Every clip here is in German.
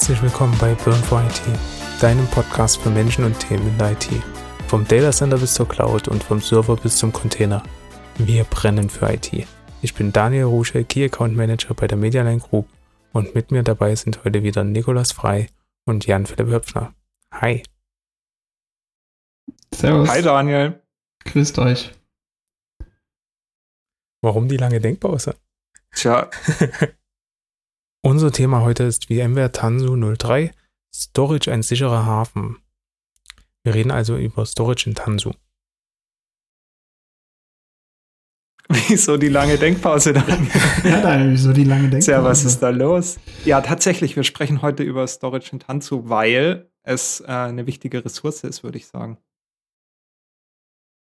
Herzlich willkommen bei Burn for IT, deinem Podcast für Menschen und Themen in der IT. Vom Data Center bis zur Cloud und vom Server bis zum Container. Wir brennen für IT. Ich bin Daniel Rusche, Key Account Manager bei der Medialine Group und mit mir dabei sind heute wieder Nikolas Frei und Jan-Philipp Höpfner. Hi. Servus. Hi Daniel. Grüßt euch. Warum die lange Denkpause? Tja. Unser Thema heute ist VMware Tanzu 03, Storage ein sicherer Hafen. Wir reden also über Storage in Tanzu. Wieso die lange Denkpause dann? ja, nein, wieso die lange Denkpause? Tja, was ist da los? Ja, tatsächlich, wir sprechen heute über Storage in Tanzu, weil es äh, eine wichtige Ressource ist, würde ich sagen.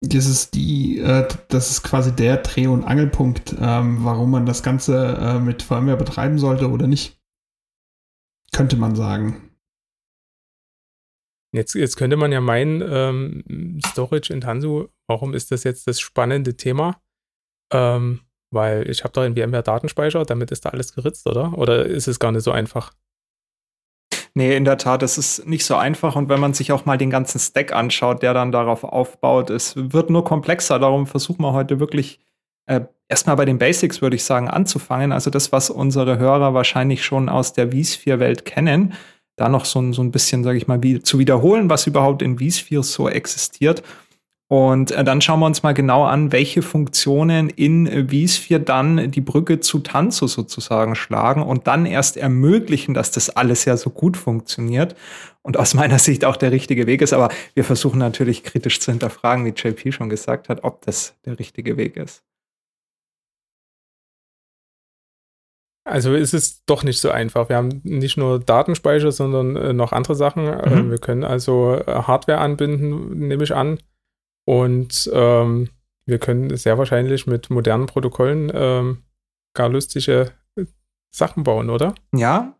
Das ist die, äh, das ist quasi der Dreh- und Angelpunkt, ähm, warum man das Ganze äh, mit VMware betreiben sollte oder nicht. Könnte man sagen. Jetzt, jetzt könnte man ja meinen, ähm, Storage in Tanzu, warum ist das jetzt das spannende Thema? Ähm, weil ich habe doch einen VMware Datenspeicher, damit ist da alles geritzt, oder? Oder ist es gar nicht so einfach? Nee, in der Tat, das ist nicht so einfach. Und wenn man sich auch mal den ganzen Stack anschaut, der dann darauf aufbaut, es wird nur komplexer. Darum versuchen wir heute wirklich äh, erstmal bei den Basics, würde ich sagen, anzufangen. Also das, was unsere Hörer wahrscheinlich schon aus der vSphere-Welt kennen, da noch so, so ein bisschen, sage ich mal, wie, zu wiederholen, was überhaupt in vSphere so existiert. Und äh, dann schauen wir uns mal genau an, welche Funktionen in äh, vSphere dann die Brücke zu Tanzu sozusagen schlagen und dann erst ermöglichen, dass das alles ja so gut funktioniert und aus meiner Sicht auch der richtige Weg ist. Aber wir versuchen natürlich kritisch zu hinterfragen, wie JP schon gesagt hat, ob das der richtige Weg ist. Also ist es doch nicht so einfach. Wir haben nicht nur Datenspeicher, sondern äh, noch andere Sachen. Mhm. wir können also äh, Hardware anbinden, nehme ich an. Und ähm, wir können sehr wahrscheinlich mit modernen Protokollen ähm, gar lustige äh, Sachen bauen, oder? Ja,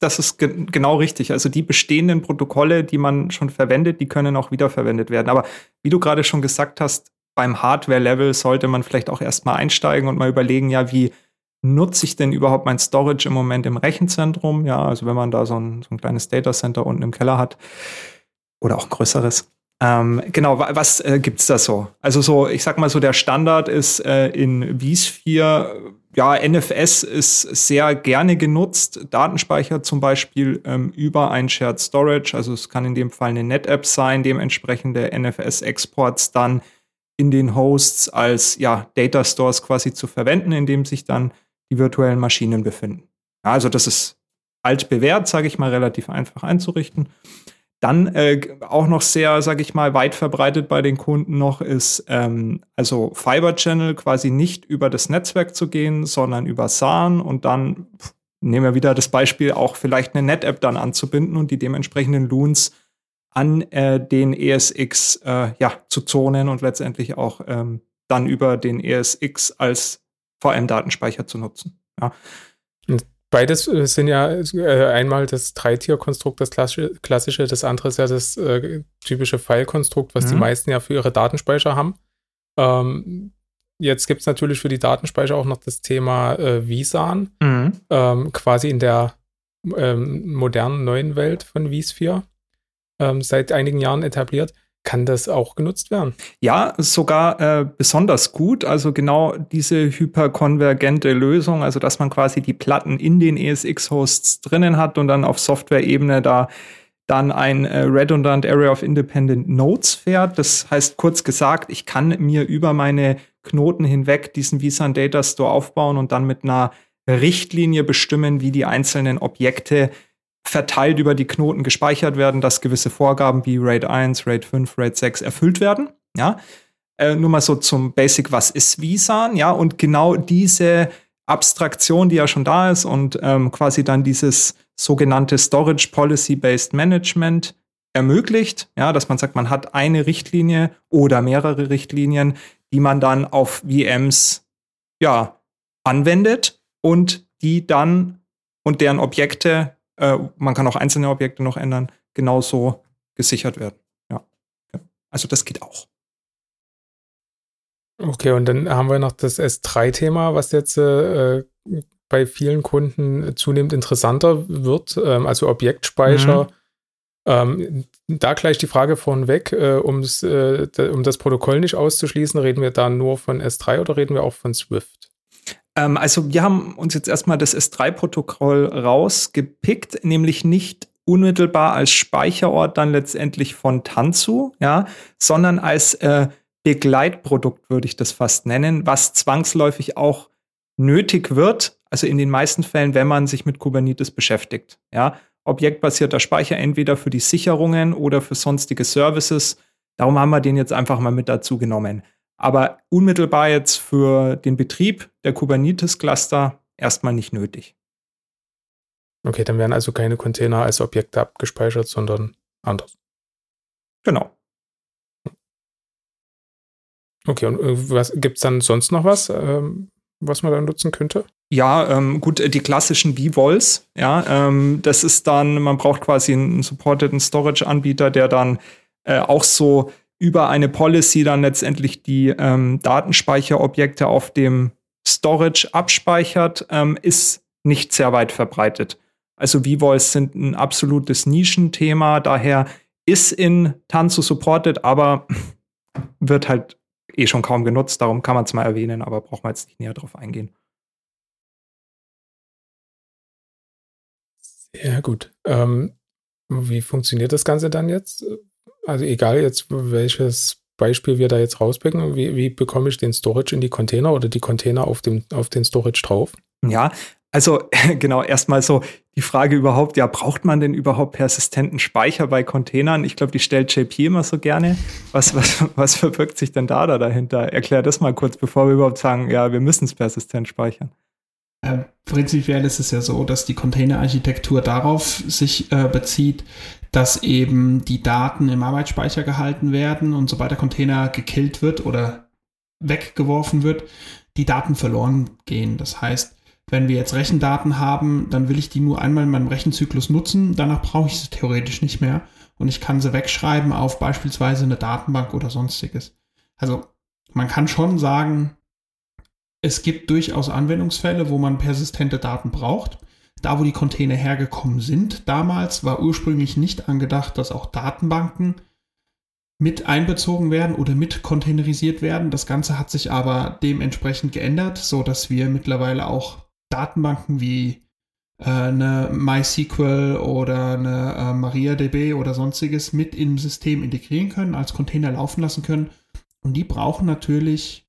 das ist ge genau richtig. Also die bestehenden Protokolle, die man schon verwendet, die können auch wiederverwendet werden. Aber wie du gerade schon gesagt hast, beim Hardware-Level sollte man vielleicht auch erstmal einsteigen und mal überlegen, ja, wie nutze ich denn überhaupt mein Storage im Moment im Rechenzentrum? Ja, also wenn man da so ein, so ein kleines Data Center unten im Keller hat oder auch größeres, ähm, genau, was äh, gibt's da so? Also so, ich sag mal so, der Standard ist äh, in vSphere, ja, NFS ist sehr gerne genutzt. Datenspeicher zum Beispiel ähm, über ein Shared Storage, also es kann in dem Fall eine NetApp sein, dementsprechend der NFS-Exports dann in den Hosts als ja, Data Stores quasi zu verwenden, in dem sich dann die virtuellen Maschinen befinden. Ja, also das ist altbewährt, sage ich mal, relativ einfach einzurichten. Dann äh, auch noch sehr, sag ich mal, weit verbreitet bei den Kunden noch ist, ähm, also Fiber Channel quasi nicht über das Netzwerk zu gehen, sondern über SAN und dann pff, nehmen wir wieder das Beispiel, auch vielleicht eine Net-App dann anzubinden und die dementsprechenden Loons an äh, den ESX äh, ja, zu zonen und letztendlich auch ähm, dann über den ESX als VM-Datenspeicher zu nutzen. Ja. Beides äh, sind ja äh, einmal das Dreitier-Konstrukt, das klassische, das andere ist ja das äh, typische File-Konstrukt, was mhm. die meisten ja für ihre Datenspeicher haben. Ähm, jetzt gibt es natürlich für die Datenspeicher auch noch das Thema äh, vSAN, mhm. ähm, quasi in der ähm, modernen neuen Welt von vSphere ähm, seit einigen Jahren etabliert. Kann das auch genutzt werden? Ja, sogar äh, besonders gut. Also genau diese hyperkonvergente Lösung, also dass man quasi die Platten in den ESX-Hosts drinnen hat und dann auf Software-Ebene da dann ein äh, Redundant Area of Independent Nodes fährt. Das heißt kurz gesagt, ich kann mir über meine Knoten hinweg diesen vSAN Data Store aufbauen und dann mit einer Richtlinie bestimmen, wie die einzelnen Objekte verteilt über die Knoten gespeichert werden, dass gewisse Vorgaben wie RAID 1, RAID 5, RAID 6 erfüllt werden. Ja, äh, nur mal so zum Basic, was ist vSAN? Ja, und genau diese Abstraktion, die ja schon da ist und ähm, quasi dann dieses sogenannte Storage Policy Based Management ermöglicht, ja, dass man sagt, man hat eine Richtlinie oder mehrere Richtlinien, die man dann auf VMs ja anwendet und die dann und deren Objekte äh, man kann auch einzelne Objekte noch ändern, genauso gesichert werden. Ja. Also das geht auch. Okay, und dann haben wir noch das S3-Thema, was jetzt äh, bei vielen Kunden zunehmend interessanter wird, ähm, also Objektspeicher. Mhm. Ähm, da gleich die Frage vorneweg, äh, um's, äh, um das Protokoll nicht auszuschließen, reden wir da nur von S3 oder reden wir auch von Swift? Ähm, also wir haben uns jetzt erstmal das S3-Protokoll rausgepickt, nämlich nicht unmittelbar als Speicherort dann letztendlich von Tanzu, ja, sondern als äh, Begleitprodukt würde ich das fast nennen, was zwangsläufig auch nötig wird, also in den meisten Fällen, wenn man sich mit Kubernetes beschäftigt, ja. Objektbasierter Speicher entweder für die Sicherungen oder für sonstige Services. Darum haben wir den jetzt einfach mal mit dazu genommen. Aber unmittelbar jetzt für den Betrieb der Kubernetes-Cluster erstmal nicht nötig. Okay, dann werden also keine Container als Objekte abgespeichert, sondern anders. Genau. Okay, und äh, was gibt es dann sonst noch was, ähm, was man dann nutzen könnte? Ja, ähm, gut, die klassischen V-Vols, ja, ähm, das ist dann, man braucht quasi einen supporteden Storage-Anbieter, der dann äh, auch so über eine Policy dann letztendlich die ähm, Datenspeicherobjekte auf dem Storage abspeichert, ähm, ist nicht sehr weit verbreitet. Also V-Voice sind ein absolutes Nischenthema, daher ist in Tanzu supported, aber wird halt eh schon kaum genutzt, darum kann man es mal erwähnen, aber braucht man jetzt nicht näher drauf eingehen. Ja, gut. Ähm, wie funktioniert das Ganze dann jetzt? Also egal jetzt, welches Beispiel wir da jetzt rauspicken, wie, wie bekomme ich den Storage in die Container oder die Container auf, dem, auf den Storage drauf? Ja, also genau, erstmal so die Frage überhaupt, ja, braucht man denn überhaupt persistenten Speicher bei Containern? Ich glaube, die stellt JP immer so gerne. Was, was, was verbirgt sich denn da, da dahinter? Erklär das mal kurz, bevor wir überhaupt sagen, ja, wir müssen es persistent speichern. Äh, prinzipiell ist es ja so, dass die Containerarchitektur darauf sich äh, bezieht, dass eben die Daten im Arbeitsspeicher gehalten werden und sobald der Container gekillt wird oder weggeworfen wird, die Daten verloren gehen. Das heißt, wenn wir jetzt Rechendaten haben, dann will ich die nur einmal in meinem Rechenzyklus nutzen, danach brauche ich sie theoretisch nicht mehr und ich kann sie wegschreiben auf beispielsweise eine Datenbank oder sonstiges. Also man kann schon sagen, es gibt durchaus Anwendungsfälle, wo man persistente Daten braucht. Da, wo die Container hergekommen sind damals, war ursprünglich nicht angedacht, dass auch Datenbanken mit einbezogen werden oder mit containerisiert werden. Das Ganze hat sich aber dementsprechend geändert, so dass wir mittlerweile auch Datenbanken wie äh, eine MySQL oder eine äh, MariaDB oder sonstiges mit im System integrieren können, als Container laufen lassen können. Und die brauchen natürlich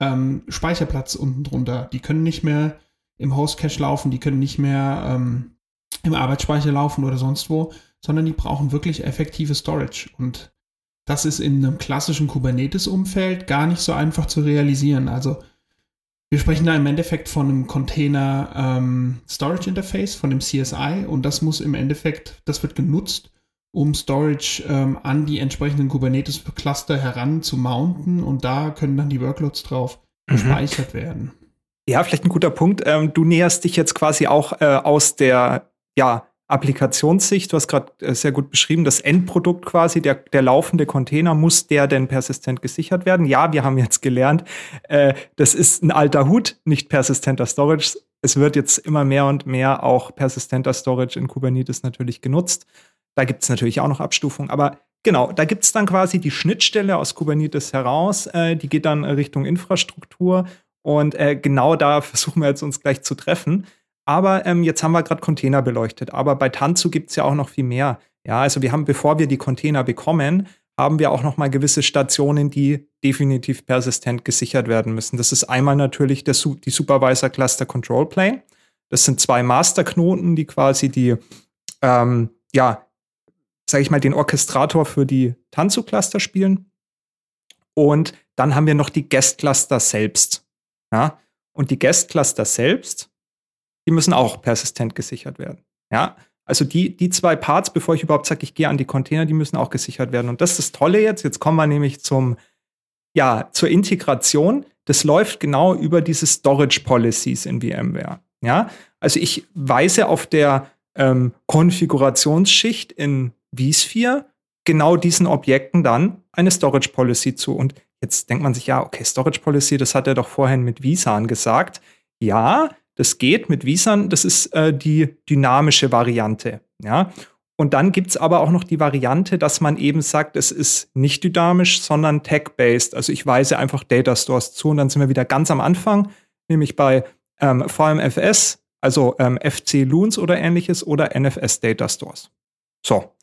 ähm, Speicherplatz unten drunter. Die können nicht mehr im Host-Cache laufen, die können nicht mehr ähm, im Arbeitsspeicher laufen oder sonst wo, sondern die brauchen wirklich effektive Storage. Und das ist in einem klassischen Kubernetes-Umfeld gar nicht so einfach zu realisieren. Also wir sprechen da im Endeffekt von einem Container ähm, Storage Interface, von dem CSI und das muss im Endeffekt, das wird genutzt, um Storage ähm, an die entsprechenden Kubernetes-Cluster heran zu mounten und da können dann die Workloads drauf mhm. gespeichert werden. Ja, vielleicht ein guter Punkt. Ähm, du näherst dich jetzt quasi auch äh, aus der ja, Applikationssicht, du hast gerade äh, sehr gut beschrieben, das Endprodukt quasi, der, der laufende Container, muss der denn persistent gesichert werden? Ja, wir haben jetzt gelernt, äh, das ist ein alter Hut, nicht persistenter Storage. Es wird jetzt immer mehr und mehr auch persistenter Storage in Kubernetes natürlich genutzt. Da gibt es natürlich auch noch Abstufungen, aber genau, da gibt es dann quasi die Schnittstelle aus Kubernetes heraus, äh, die geht dann Richtung Infrastruktur und äh, genau da versuchen wir jetzt uns gleich zu treffen. Aber ähm, jetzt haben wir gerade Container beleuchtet. Aber bei Tanzu gibt es ja auch noch viel mehr. Ja, also wir haben, bevor wir die Container bekommen, haben wir auch noch mal gewisse Stationen, die definitiv persistent gesichert werden müssen. Das ist einmal natürlich der, die Supervisor Cluster Control Plane. Das sind zwei Masterknoten, die quasi die, ähm, ja, sage ich mal, den Orchestrator für die Tanzu-Cluster spielen. Und dann haben wir noch die Guest-Cluster selbst. Ja? Und die Guest-Cluster selbst, die müssen auch persistent gesichert werden. Ja, also die, die zwei Parts, bevor ich überhaupt sage, ich gehe an die Container, die müssen auch gesichert werden. Und das ist das Tolle jetzt. Jetzt kommen wir nämlich zum, ja, zur Integration. Das läuft genau über diese Storage Policies in VMware. Ja, also ich weise auf der ähm, Konfigurationsschicht in vSphere genau diesen Objekten dann eine Storage Policy zu. Und jetzt denkt man sich, ja, okay, Storage Policy, das hat er doch vorhin mit vSAN gesagt. Ja, das geht mit vSAN, das ist äh, die dynamische Variante. Ja? Und dann gibt es aber auch noch die Variante, dass man eben sagt, es ist nicht dynamisch, sondern tag-based. Also ich weise einfach Data Stores zu und dann sind wir wieder ganz am Anfang, nämlich bei ähm, VMFS, also ähm, FC Loons oder ähnliches oder NFS Data Stores. So.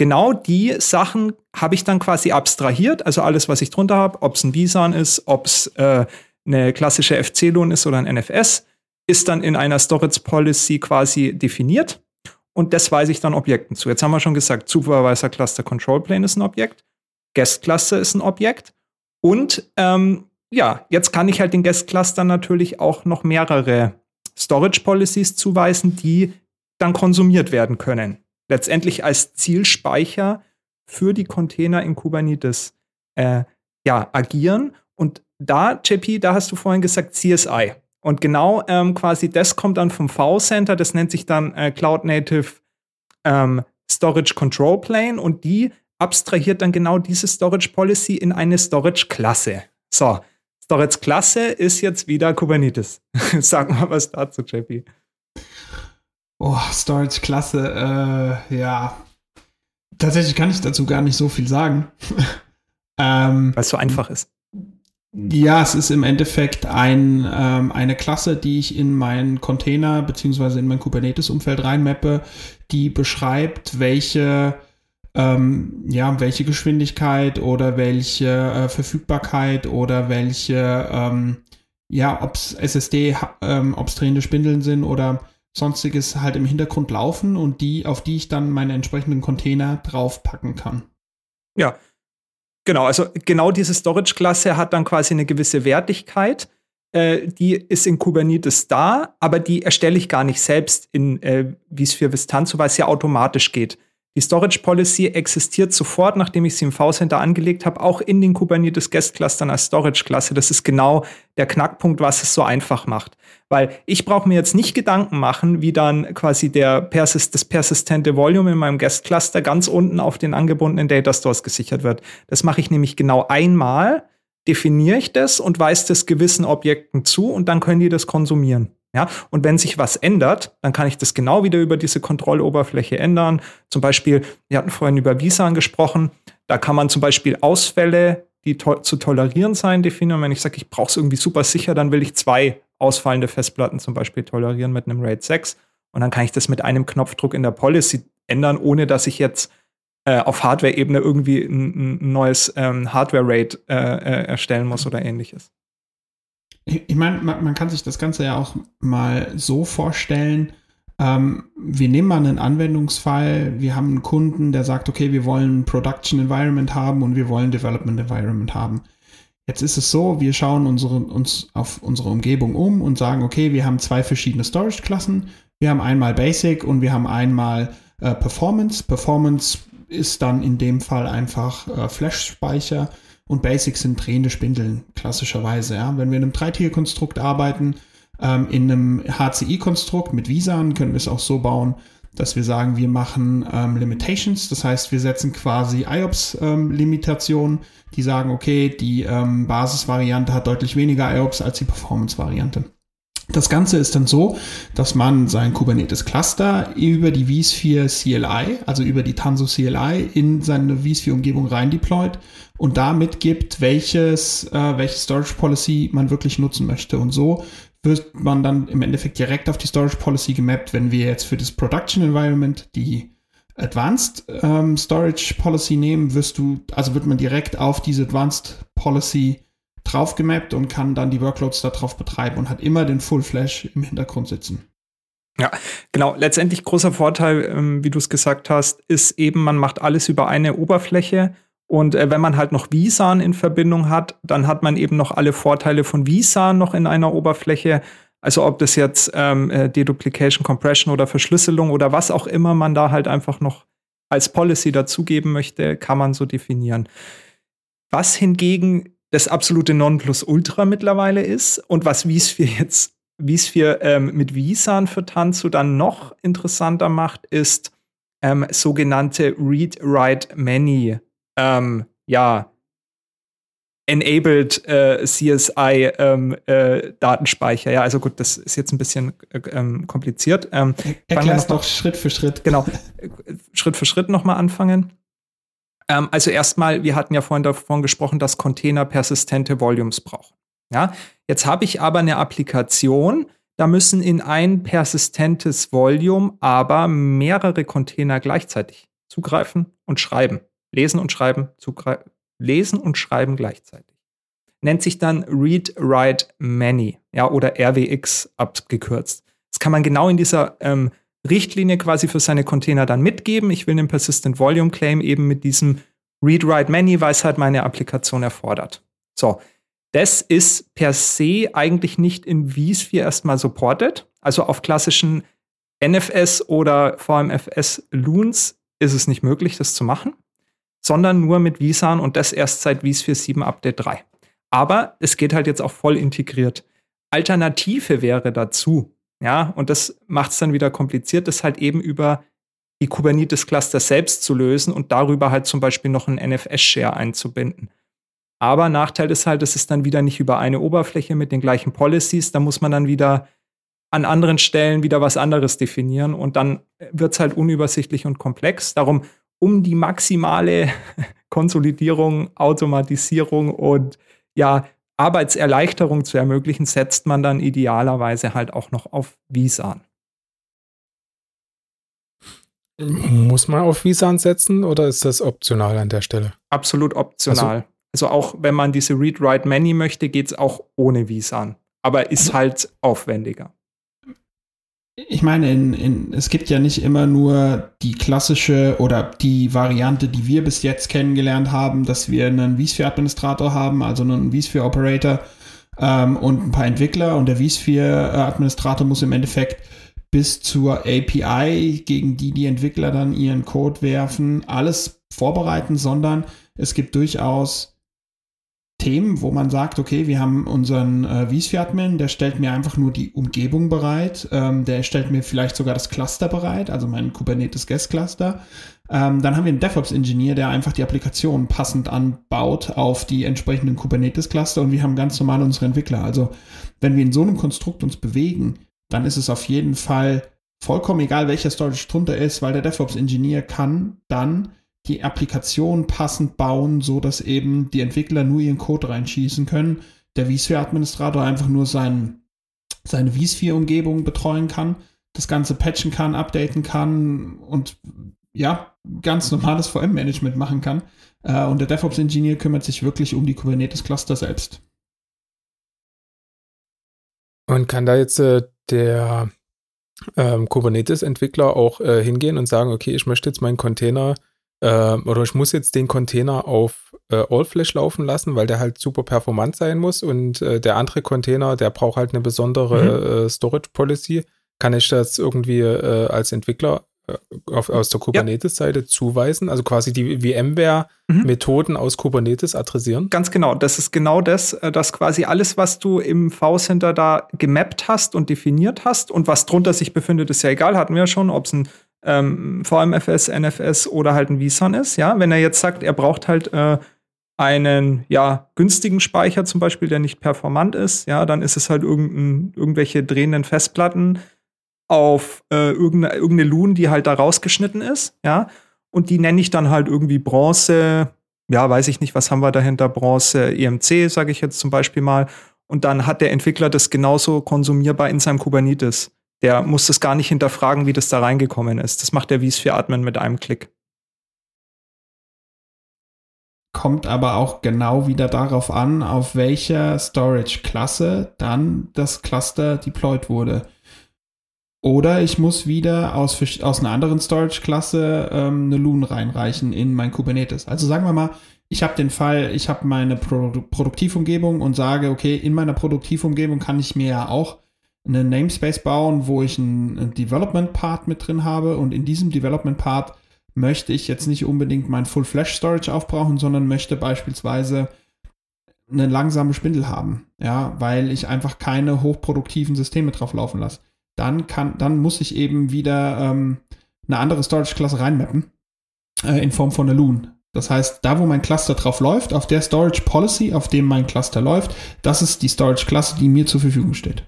Genau die Sachen habe ich dann quasi abstrahiert, also alles, was ich drunter habe, ob es ein vSAN ist, ob es äh, eine klassische FC-Loon ist oder ein NFS, ist dann in einer Storage Policy quasi definiert und das weise ich dann Objekten zu. Jetzt haben wir schon gesagt, Supervisor Cluster Control Plane ist ein Objekt, Guest Cluster ist ein Objekt und ähm, ja, jetzt kann ich halt den Guest Cluster natürlich auch noch mehrere Storage Policies zuweisen, die dann konsumiert werden können. Letztendlich als Zielspeicher für die Container in Kubernetes äh, ja, agieren. Und da, JP, da hast du vorhin gesagt CSI. Und genau ähm, quasi das kommt dann vom V-Center, das nennt sich dann äh, Cloud Native ähm, Storage Control Plane und die abstrahiert dann genau diese Storage Policy in eine Storage Klasse. So, Storage Klasse ist jetzt wieder Kubernetes. Sag mal was dazu, JP. Oh, Storage Klasse, äh, ja. Tatsächlich kann ich dazu gar nicht so viel sagen. ähm, Weil es so einfach ist. Ja, es ist im Endeffekt ein, ähm, eine Klasse, die ich in meinen Container beziehungsweise in mein Kubernetes-Umfeld reinmappe, die beschreibt, welche, ähm, ja, welche Geschwindigkeit oder welche äh, Verfügbarkeit oder welche, ähm, ja, ob es SSD, ähm, ob es drehende Spindeln sind oder sonstiges halt im Hintergrund laufen und die, auf die ich dann meine entsprechenden Container draufpacken kann. Ja, Genau, also genau diese Storage-Klasse hat dann quasi eine gewisse Wertigkeit. Äh, die ist in Kubernetes da, aber die erstelle ich gar nicht selbst in äh, vSphere Vistanzo, weil es ja automatisch geht. Die Storage Policy existiert sofort, nachdem ich sie im V-Center angelegt habe, auch in den Kubernetes Guest Clustern als Storage-Klasse. Das ist genau der Knackpunkt, was es so einfach macht. Weil ich brauche mir jetzt nicht Gedanken machen, wie dann quasi der Persist das persistente Volume in meinem Guest Cluster ganz unten auf den angebundenen Data Stores gesichert wird. Das mache ich nämlich genau einmal, definiere ich das und weise das gewissen Objekten zu und dann können die das konsumieren. Ja, und wenn sich was ändert, dann kann ich das genau wieder über diese Kontrolloberfläche ändern. Zum Beispiel, wir hatten vorhin über Visa gesprochen. Da kann man zum Beispiel Ausfälle, die to zu tolerieren sein, definieren. Wenn ich sage, ich brauche es irgendwie super sicher, dann will ich zwei ausfallende Festplatten zum Beispiel tolerieren mit einem RAID 6. Und dann kann ich das mit einem Knopfdruck in der Policy ändern, ohne dass ich jetzt äh, auf Hardware-Ebene irgendwie ein, ein neues ähm, Hardware-RAID äh, äh, erstellen muss oder ähnliches. Ich meine, man, man, kann sich das Ganze ja auch mal so vorstellen. Ähm, wir nehmen mal einen Anwendungsfall. Wir haben einen Kunden, der sagt, okay, wir wollen ein Production Environment haben und wir wollen Development Environment haben. Jetzt ist es so, wir schauen unsere, uns auf unsere Umgebung um und sagen, okay, wir haben zwei verschiedene Storage-Klassen. Wir haben einmal Basic und wir haben einmal äh, Performance. Performance ist dann in dem Fall einfach äh, Flash-Speicher und Basics sind drehende Spindeln, klassischerweise. Ja. Wenn wir in einem Dreitierkonstrukt arbeiten, ähm, in einem HCI-Konstrukt mit Visan, können wir es auch so bauen, dass wir sagen, wir machen ähm, Limitations, das heißt, wir setzen quasi IOPS-Limitationen, ähm, die sagen, okay, die ähm, Basisvariante hat deutlich weniger IOPS als die Performance-Variante. Das Ganze ist dann so, dass man sein Kubernetes Cluster über die vSphere CLI, also über die Tanzu CLI in seine vSphere Umgebung rein deployt und damit gibt, welches, äh, welche Storage Policy man wirklich nutzen möchte. Und so wird man dann im Endeffekt direkt auf die Storage Policy gemappt, wenn wir jetzt für das Production Environment die Advanced ähm, Storage Policy nehmen, wirst du, also wird man direkt auf diese Advanced Policy drauf gemappt und kann dann die Workloads darauf betreiben und hat immer den Full Flash im Hintergrund sitzen. Ja, genau. Letztendlich großer Vorteil, ähm, wie du es gesagt hast, ist eben, man macht alles über eine Oberfläche. Und äh, wenn man halt noch vSAN in Verbindung hat, dann hat man eben noch alle Vorteile von vSAN noch in einer Oberfläche. Also ob das jetzt ähm, äh, Deduplication, Compression oder Verschlüsselung oder was auch immer man da halt einfach noch als Policy dazugeben möchte, kann man so definieren. Was hingegen das absolute Nonplusultra mittlerweile ist und was vSphere jetzt vSphere ähm, mit vSAN für Tanzu dann noch interessanter macht, ist ähm, sogenannte Read-Write-Many ähm, ja, enabled äh, CSI ähm, äh, Datenspeicher. Ja, also gut, das ist jetzt ein bisschen äh, ähm, kompliziert. Ähm, Erklär's doch Schritt für Schritt. Genau, Schritt für Schritt nochmal anfangen. Ähm, also erstmal, wir hatten ja vorhin davon gesprochen, dass Container persistente Volumes brauchen. Ja, jetzt habe ich aber eine Applikation, da müssen in ein persistentes Volume aber mehrere Container gleichzeitig zugreifen und schreiben. Lesen und schreiben, lesen und schreiben gleichzeitig. Nennt sich dann Read, Write, Many, ja, oder RWX abgekürzt. Das kann man genau in dieser ähm, Richtlinie quasi für seine Container dann mitgeben. Ich will einen Persistent Volume Claim eben mit diesem Read, Write, Many, weil es halt meine Applikation erfordert. So. Das ist per se eigentlich nicht in vSphere erstmal supported. Also auf klassischen NFS oder VMFS Loons ist es nicht möglich, das zu machen sondern nur mit vSAN und das erst seit vSphere 7 Update 3. Aber es geht halt jetzt auch voll integriert. Alternative wäre dazu, ja, und das macht es dann wieder kompliziert, das halt eben über die Kubernetes-Cluster selbst zu lösen und darüber halt zum Beispiel noch einen NFS-Share einzubinden. Aber Nachteil ist halt, es ist dann wieder nicht über eine Oberfläche mit den gleichen Policies. Da muss man dann wieder an anderen Stellen wieder was anderes definieren und dann wird es halt unübersichtlich und komplex. Darum um die maximale Konsolidierung, Automatisierung und ja, Arbeitserleichterung zu ermöglichen, setzt man dann idealerweise halt auch noch auf vSAN. Muss man auf vSAN setzen oder ist das optional an der Stelle? Absolut optional. Also, also auch wenn man diese Read-Write-Many möchte, geht es auch ohne vSAN. Aber ist also halt aufwendiger ich meine, in, in, es gibt ja nicht immer nur die klassische oder die Variante, die wir bis jetzt kennengelernt haben, dass wir einen vSphere-Administrator haben, also einen vSphere-Operator ähm, und ein paar Entwickler. Und der vSphere-Administrator muss im Endeffekt bis zur API, gegen die die Entwickler dann ihren Code werfen, alles vorbereiten, sondern es gibt durchaus Themen, wo man sagt, okay, wir haben unseren äh, vSphere-Admin, der stellt mir einfach nur die Umgebung bereit, ähm, der stellt mir vielleicht sogar das Cluster bereit, also mein Kubernetes Guest Cluster. Ähm, dann haben wir einen DevOps-Ingenieur, der einfach die Applikation passend anbaut auf die entsprechenden Kubernetes-Cluster und wir haben ganz normal unsere Entwickler. Also wenn wir in so einem Konstrukt uns bewegen, dann ist es auf jeden Fall vollkommen egal, welcher Storage drunter ist, weil der DevOps-Ingenieur kann dann die Applikation passend bauen, so dass eben die Entwickler nur ihren Code reinschießen können. Der vSphere-Administrator einfach nur sein, seine vSphere-Umgebung betreuen kann, das Ganze patchen kann, updaten kann und ja, ganz normales VM-Management machen kann. Äh, und der DevOps-Ingenieur kümmert sich wirklich um die Kubernetes-Cluster selbst. Und kann da jetzt äh, der ähm, Kubernetes-Entwickler auch äh, hingehen und sagen, okay, ich möchte jetzt meinen Container äh, oder ich muss jetzt den Container auf äh, All-Flash laufen lassen, weil der halt super performant sein muss und äh, der andere Container, der braucht halt eine besondere mhm. Äh, Storage Policy. Kann ich das irgendwie äh, als Entwickler äh, auf, aus der Kubernetes-Seite ja. zuweisen? Also quasi die VMware-Methoden mhm. aus Kubernetes adressieren? Ganz genau. Das ist genau das, dass quasi alles, was du im V-Center da gemappt hast und definiert hast und was drunter sich befindet, ist ja egal, hatten wir ja schon, ob es ein ähm, VMFS, NFS oder halt ein vSAN ist. Ja, wenn er jetzt sagt, er braucht halt äh, einen ja günstigen Speicher zum Beispiel, der nicht performant ist, ja, dann ist es halt irgendein, irgendwelche drehenden Festplatten auf äh, irgendeine, irgendeine Loon, die halt da rausgeschnitten ist, ja, und die nenne ich dann halt irgendwie Bronze, ja, weiß ich nicht, was haben wir dahinter, Bronze EMC, sage ich jetzt zum Beispiel mal, und dann hat der Entwickler das genauso konsumierbar in seinem Kubernetes. Der muss das gar nicht hinterfragen, wie das da reingekommen ist. Das macht der vSphere Admin mit einem Klick. Kommt aber auch genau wieder darauf an, auf welcher Storage-Klasse dann das Cluster deployed wurde. Oder ich muss wieder aus, aus einer anderen Storage-Klasse ähm, eine Loon reinreichen in mein Kubernetes. Also sagen wir mal, ich habe den Fall, ich habe meine Pro Produktivumgebung und sage, okay, in meiner Produktivumgebung kann ich mir ja auch einen Namespace bauen, wo ich einen Development Part mit drin habe und in diesem Development Part möchte ich jetzt nicht unbedingt mein Full Flash Storage aufbrauchen, sondern möchte beispielsweise eine langsame Spindel haben, ja, weil ich einfach keine hochproduktiven Systeme drauf laufen lasse. Dann kann, dann muss ich eben wieder ähm, eine andere Storage-Klasse reinmappen äh, in Form von einer Loon. Das heißt, da wo mein Cluster drauf läuft, auf der Storage Policy, auf dem mein Cluster läuft, das ist die Storage-Klasse, die mir zur Verfügung steht.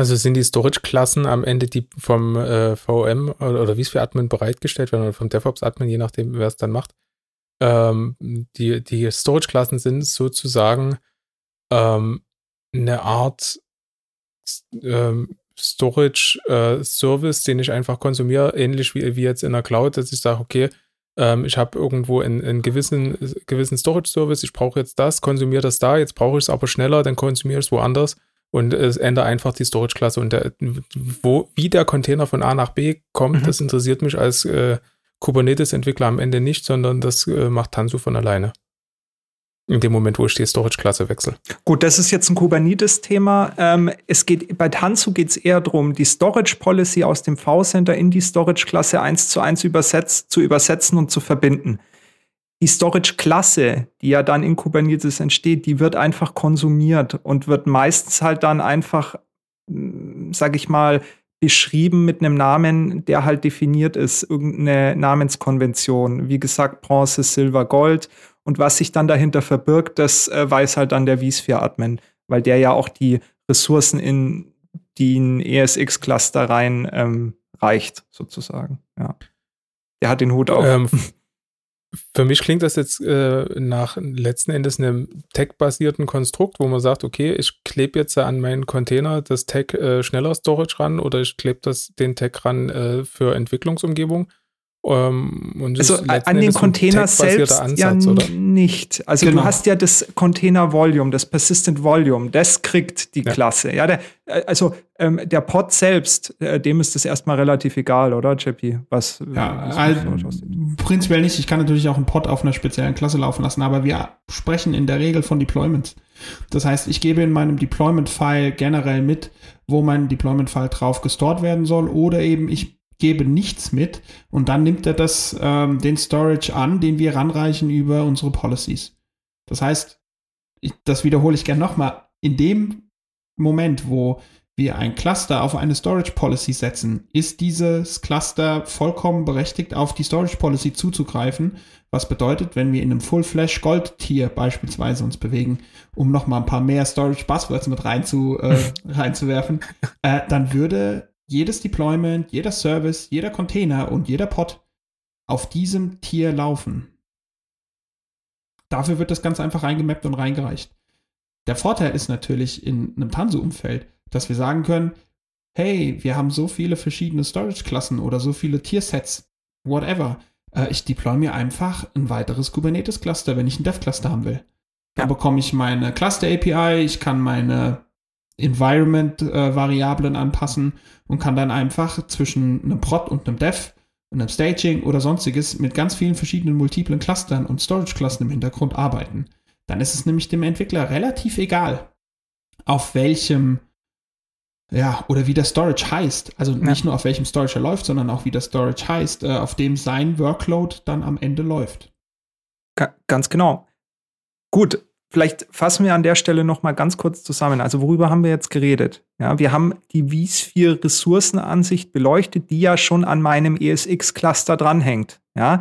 Also sind die Storage-Klassen am Ende die vom äh, VM oder, oder wie es für Admin bereitgestellt werden oder vom DevOps-Admin, je nachdem, wer es dann macht. Ähm, die die Storage-Klassen sind sozusagen ähm, eine Art ähm, Storage-Service, äh, den ich einfach konsumiere, ähnlich wie, wie jetzt in der Cloud, dass ich sage, okay, ähm, ich habe irgendwo einen, einen gewissen, gewissen Storage-Service, ich brauche jetzt das, konsumiere das da, jetzt brauche ich es aber schneller, dann konsumiere ich es woanders und es ändert einfach die Storage-Klasse und der, wo, wie der Container von A nach B kommt, mhm. das interessiert mich als äh, Kubernetes-Entwickler am Ende nicht, sondern das äh, macht Tanzu von alleine. In dem Moment, wo ich die Storage-Klasse wechsle. Gut, das ist jetzt ein Kubernetes-Thema. Ähm, es geht, bei Tanzu geht es eher darum, die Storage-Policy aus dem V-Center in die Storage-Klasse eins zu eins übersetzt, zu übersetzen und zu verbinden die Storage-Klasse, die ja dann in Kubernetes entsteht, die wird einfach konsumiert und wird meistens halt dann einfach, hm, sag ich mal, beschrieben mit einem Namen, der halt definiert ist, irgendeine Namenskonvention. Wie gesagt, Bronze, Silber, Gold. Und was sich dann dahinter verbirgt, das äh, weiß halt dann der vSphere-Admin, weil der ja auch die Ressourcen in den ESX-Cluster rein ähm, reicht, sozusagen. Ja. Der hat den Hut auf. Ähm, Für mich klingt das jetzt äh, nach letzten Endes einem Tag-basierten Konstrukt, wo man sagt, okay, ich klebe jetzt an meinen Container das Tag äh, schneller Storage ran oder ich klebe das den Tag ran äh, für Entwicklungsumgebung. Ähm, also an den Container selbst Ansatz, ja oder? nicht. Also genau. du hast ja das Container Volume, das Persistent Volume, das kriegt die ja. Klasse. Ja, der, äh, also ähm, der Pod selbst, äh, dem ist das erstmal relativ egal, oder, JP? Was, ja, was also, prinzipiell nicht. Ich kann natürlich auch einen Pod auf einer speziellen Klasse laufen lassen, aber wir sprechen in der Regel von Deployments. Das heißt, ich gebe in meinem Deployment-File generell mit, wo mein Deployment-File drauf gestort werden soll, oder eben ich gebe nichts mit und dann nimmt er das, ähm, den Storage an, den wir ranreichen über unsere Policies. Das heißt, ich, das wiederhole ich gerne nochmal, in dem Moment, wo wir ein Cluster auf eine Storage Policy setzen, ist dieses Cluster vollkommen berechtigt, auf die Storage Policy zuzugreifen. Was bedeutet, wenn wir in einem Full Flash Gold Tier beispielsweise uns bewegen, um nochmal ein paar mehr Storage Buzzwords mit rein zu, äh, reinzuwerfen, äh, dann würde jedes Deployment, jeder Service, jeder Container und jeder Pod auf diesem Tier laufen. Dafür wird das ganz einfach reingemappt und reingereicht. Der Vorteil ist natürlich in einem Tanzu-Umfeld, dass wir sagen können, hey, wir haben so viele verschiedene Storage-Klassen oder so viele Tiersets, whatever. Äh, ich deploy mir einfach ein weiteres Kubernetes-Cluster, wenn ich ein Dev-Cluster haben will. Dann bekomme ich meine Cluster-API, ich kann meine Environment-Variablen äh, anpassen und kann dann einfach zwischen einem Prod und einem Dev, einem Staging oder sonstiges mit ganz vielen verschiedenen multiplen Clustern und Storage-Clustern im Hintergrund arbeiten. Dann ist es nämlich dem Entwickler relativ egal, auf welchem, ja, oder wie der Storage heißt. Also nicht nur auf welchem Storage er läuft, sondern auch wie der Storage heißt, äh, auf dem sein Workload dann am Ende läuft. Ganz genau. Gut, Vielleicht fassen wir an der Stelle noch mal ganz kurz zusammen. Also worüber haben wir jetzt geredet? Ja, wir haben die vSphere Ressourcenansicht beleuchtet, die ja schon an meinem ESX Cluster dranhängt. Ja,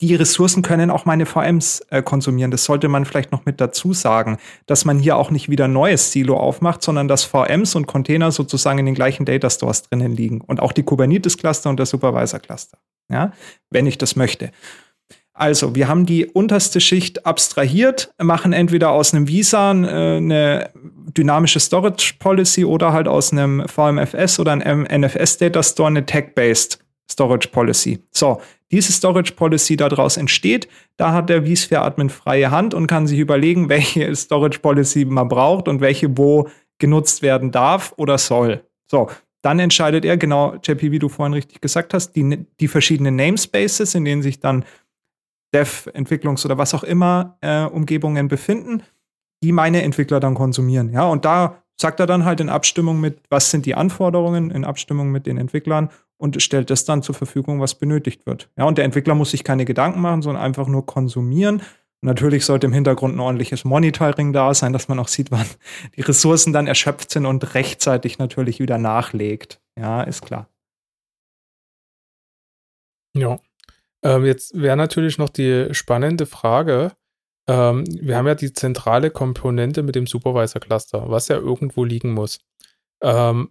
die Ressourcen können auch meine VMs äh, konsumieren. Das sollte man vielleicht noch mit dazu sagen, dass man hier auch nicht wieder ein neues Silo aufmacht, sondern dass VMs und Container sozusagen in den gleichen Data Stores drinnen liegen und auch die Kubernetes Cluster und der Supervisor Cluster. Ja, wenn ich das möchte. Also, wir haben die unterste Schicht abstrahiert, machen entweder aus einem Visa äh, eine dynamische Storage Policy oder halt aus einem VMFS oder einem NFS Data Store eine Tag-based Storage Policy. So, diese Storage Policy daraus entsteht, da hat der vSphere Admin freie Hand und kann sich überlegen, welche Storage Policy man braucht und welche wo genutzt werden darf oder soll. So, dann entscheidet er, genau, JP, wie du vorhin richtig gesagt hast, die, die verschiedenen Namespaces, in denen sich dann Dev, Entwicklungs- oder was auch immer äh, Umgebungen befinden, die meine Entwickler dann konsumieren. Ja, und da sagt er dann halt in Abstimmung mit, was sind die Anforderungen, in Abstimmung mit den Entwicklern und stellt das dann zur Verfügung, was benötigt wird. Ja, und der Entwickler muss sich keine Gedanken machen, sondern einfach nur konsumieren. natürlich sollte im Hintergrund ein ordentliches Monitoring da sein, dass man auch sieht, wann die Ressourcen dann erschöpft sind und rechtzeitig natürlich wieder nachlegt. Ja, ist klar. Ja, Ähm, jetzt wäre natürlich noch die spannende Frage. Ähm, wir haben ja die zentrale Komponente mit dem Supervisor-Cluster, was ja irgendwo liegen muss. Ähm,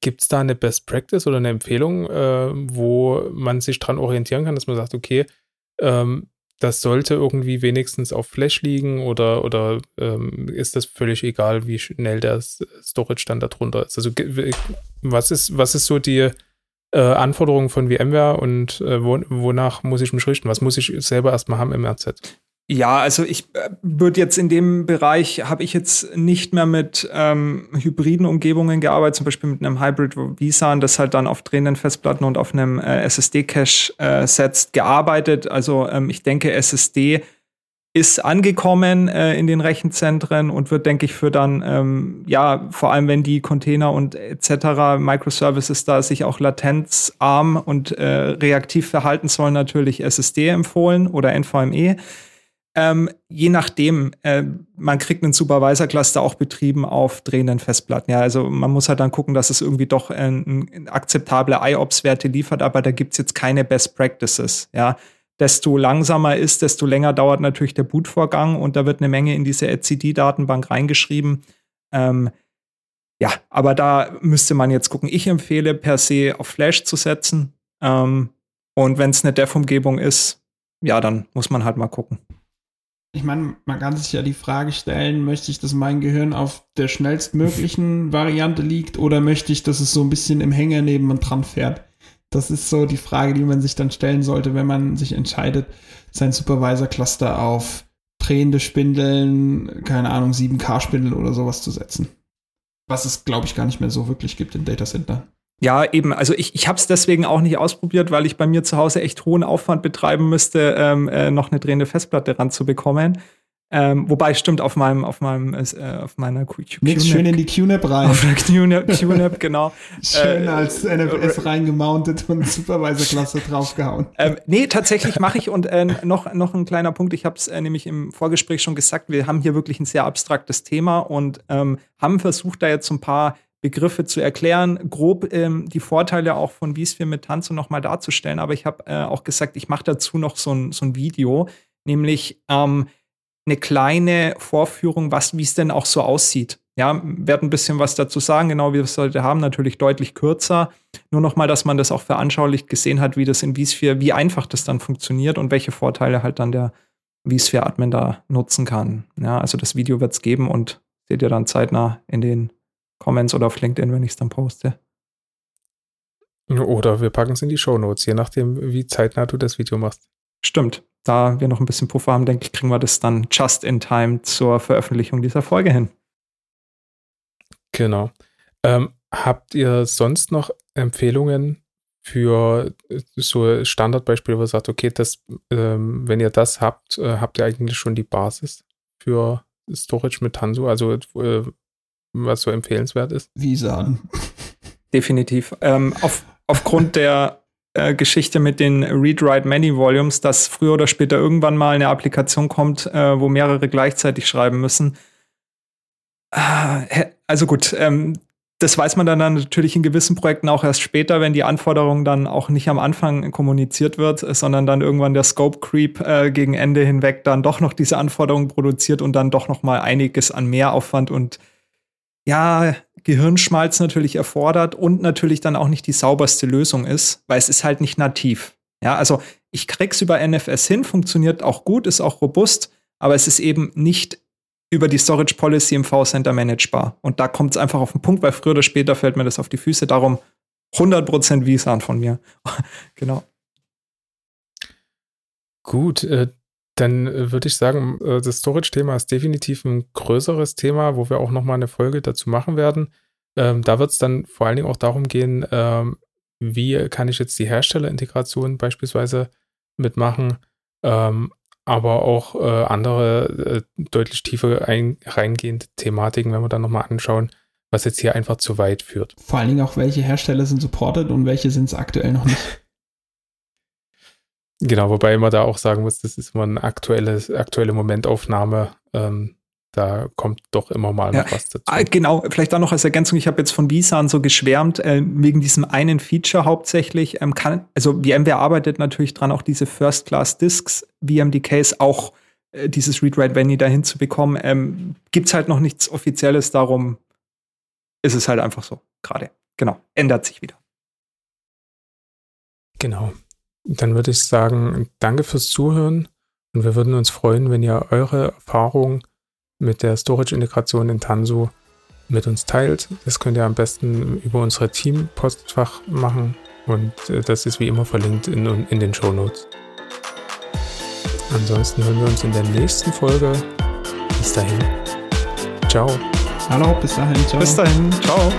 Gibt es da eine Best Practice oder eine Empfehlung, äh, wo man sich dran orientieren kann, dass man sagt, okay, ähm, das sollte irgendwie wenigstens auf Flash liegen oder, oder ähm, ist das völlig egal, wie schnell der Storage-Stand darunter ist? Also was ist, was ist so die äh, Anforderung von VMware und äh, wo, wonach muss ich mich richten? Was muss ich selber erstmal haben im RZ? Ja, also ich äh, würde jetzt in dem Bereich, habe ich jetzt nicht mehr mit ähm, hybriden Umgebungen gearbeitet, zum Beispiel mit einem Hybrid vSAN, das halt dann auf drehenden Festplatten und auf einem äh, SSD-Cache äh, setzt, gearbeitet. Also ähm, ich denke, SSD ist angekommen äh, in den Rechenzentren und wird, denke ich, für dann, ähm, ja, vor allem wenn die Container und etc. Microservices da sich auch latenzarm und äh, reaktiv verhalten sollen, natürlich SSD empfohlen oder NVMe. Ähm, je nachdem, äh, man kriegt einen Supervisor-Cluster auch betrieben auf drehenden Festplatten. Ja, also man muss halt dann gucken, dass es irgendwie doch ein akzeptable IOPS-Werte liefert, aber da gibt's jetzt keine Best Practices. Ja, desto langsamer ist, desto länger dauert natürlich der Bootvorgang und da wird eine Menge in diese etcd-Datenbank reingeschrieben. Ähm, ja, aber da müsste man jetzt gucken. Ich empfehle per se auf Flash zu setzen. Ähm, und wenn es eine Dev-Umgebung ist, ja, dann muss man halt mal gucken ich meine, man kann sich ja die Frage stellen, möchte ich, dass mein Gehirn auf der schnellstmöglichen Variante liegt oder möchte ich, dass es so ein bisschen im Hänger neben und dran fährt? Das ist so die Frage, die man sich dann stellen sollte, wenn man sich entscheidet, sein Supervisor-Cluster auf drehende Spindeln, keine Ahnung, 7K-Spindeln oder sowas zu setzen. Was es, glaube ich, gar nicht mehr so wirklich gibt in Datacenter. Ja, eben. Also ich, ich habe es deswegen auch nicht ausprobiert, weil ich bei mir zu Hause echt hohen Aufwand betreiben müsste, ähm, äh, noch eine drehende Festplatte ranzubekommen. Ähm, wobei stimmt auf meinem auf meinem äh, auf meiner Nix schön in die QNAP rein. Auf der QNAP, QNAP genau. schön äh, als NFS äh, reingemountet und Supervisor-Klasse draufgehauen. Ähm, nee, tatsächlich mache ich und äh, noch noch ein kleiner Punkt. Ich habe es äh, nämlich im Vorgespräch schon gesagt. Wir haben hier wirklich ein sehr abstraktes Thema und ähm, haben versucht, da jetzt so ein paar Begriffe zu erklären, grob ähm, die Vorteile auch von vSphere mit Tanzo nochmal darzustellen. Aber ich habe äh, auch gesagt, ich mache dazu noch so ein, so ein Video, nämlich ähm, eine kleine Vorführung, was wie es denn auch so aussieht. Ja, werde ein bisschen was dazu sagen, genau wie wir es heute haben, natürlich deutlich kürzer. Nur nochmal, dass man das auch veranschaulicht gesehen hat, wie das in vSphere, wie einfach das dann funktioniert und welche Vorteile halt dann der vSphere-Admin da nutzen kann. Ja, also das Video wird es geben und seht ihr dann zeitnah in den Comments oder auf LinkedIn, wenn ich es dann poste. Oder wir packen es in die Show Notes, je nachdem, wie zeitnah du das Video machst. Stimmt. Da wir noch ein bisschen Puffer haben, denke ich, kriegen wir das dann just in time zur Veröffentlichung dieser Folge hin. Genau. Ähm, habt ihr sonst noch Empfehlungen für so Standardbeispiele, wo ihr sagt, okay, das, ähm, wenn ihr das habt, äh, habt ihr eigentlich schon die Basis für Storage mit Tanzu? Also äh, was so empfehlenswert ist? Visan. Definitiv. Ähm, auf, aufgrund der äh, Geschichte mit den Read-Write-Many-Volumes, dass früher oder später irgendwann mal eine Applikation kommt, äh, wo mehrere gleichzeitig schreiben müssen. Äh, also gut, ähm, das weiß man dann, natürlich in gewissen Projekten auch erst später, wenn die Anforderung dann auch nicht am Anfang kommuniziert wird, sondern dann irgendwann der Scope Creep äh, gegen Ende hinweg dann doch noch diese Anforderungen produziert und dann doch noch mal einiges an Mehraufwand und ja, Gehirnschmalz natürlich erfordert und natürlich dann auch nicht die sauberste Lösung ist, weil es ist halt nicht nativ. Ja, also ich krieg's über NFS hin, funktioniert auch gut, ist auch robust, aber es ist eben nicht über die Storage Policy im V-Center managebar. Und da kommt es einfach auf den Punkt, weil früher oder später fällt mir das auf die Füße. Darum 100% vSAN von mir. genau. Gut, äh, dann äh, würde ich sagen, äh, das Storage-Thema ist definitiv ein größeres Thema, wo wir auch nochmal eine Folge dazu machen werden. Ähm, da wird es dann vor allen Dingen auch darum gehen, ähm, wie kann ich jetzt die Herstellerintegration beispielsweise mitmachen, ähm, aber auch äh, andere äh, deutlich tiefer ein, reingehende Thematiken, wenn wir dann nochmal anschauen, was jetzt hier einfach zu weit führt. Vor allen Dingen auch, welche Hersteller sind supported und welche sind es aktuell noch nicht. Genau, wobei man da auch sagen muss, das ist immer eine aktuelle, aktuelle Momentaufnahme. Ähm, da kommt doch immer mal ja. noch was dazu. Ah, genau, vielleicht auch noch als Ergänzung, ich habe jetzt von Visan so geschwärmt, äh, wegen diesem einen Feature hauptsächlich. Ähm, kann, also VMware arbeitet natürlich dran, auch diese First-Class-Disks, VMDKs, auch äh, dieses Read-Write-Venue dahin zu bekommen. Ähm, Gibt es halt noch nichts Offizielles, darum ist es halt einfach so gerade. Genau, ändert sich wieder. Genau. Dann würde ich sagen, danke fürs Zuhören und wir würden uns freuen, wenn ihr eure Erfahrungen mit der Storage-Integration in Tanzu mit uns teilt. Das könnt ihr am besten über unsere Team-Postfach machen und äh, das ist wie immer verlinkt in, in den Show Notes. Ansonsten hören wir uns in der nächsten Folge. Bis dahin. Ciao. Hallo, bis dahin. Ciao. Bis dahin. Ciao.